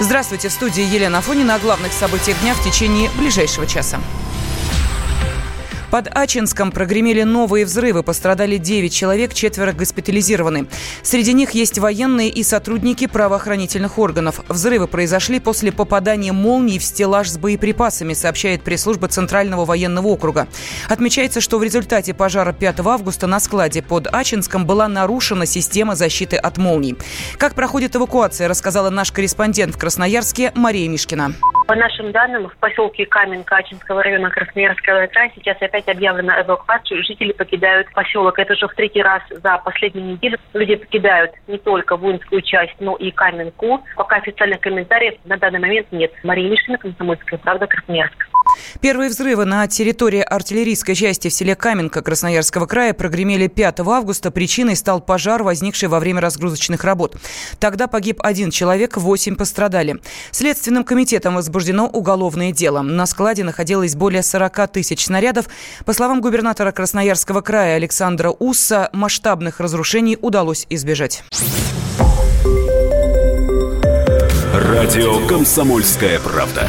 Здравствуйте, в студии Елена Афонина о главных событиях дня в течение ближайшего часа. Под Ачинском прогремели новые взрывы. Пострадали 9 человек, четверо госпитализированы. Среди них есть военные и сотрудники правоохранительных органов. Взрывы произошли после попадания молний в стеллаж с боеприпасами, сообщает пресс-служба Центрального военного округа. Отмечается, что в результате пожара 5 августа на складе под Ачинском была нарушена система защиты от молний. Как проходит эвакуация, рассказала наш корреспондент в Красноярске Мария Мишкина. По нашим данным, в поселке Каменка Ачинского района Красноярского края сейчас опять объявлена эвакуация. Жители покидают поселок. Это уже в третий раз за последнюю неделю. Люди покидают не только воинскую часть, но и Каменку. Пока официальных комментариев на данный момент нет. Мария Мишина, Комсомольская правда, Красноярск. Первые взрывы на территории артиллерийской части в селе Каменка Красноярского края прогремели 5 августа. Причиной стал пожар, возникший во время разгрузочных работ. Тогда погиб один человек, восемь пострадали. Следственным комитетом возбуждено уголовное дело. На складе находилось более 40 тысяч снарядов. По словам губернатора Красноярского края Александра Усса, масштабных разрушений удалось избежать. Радио «Комсомольская правда».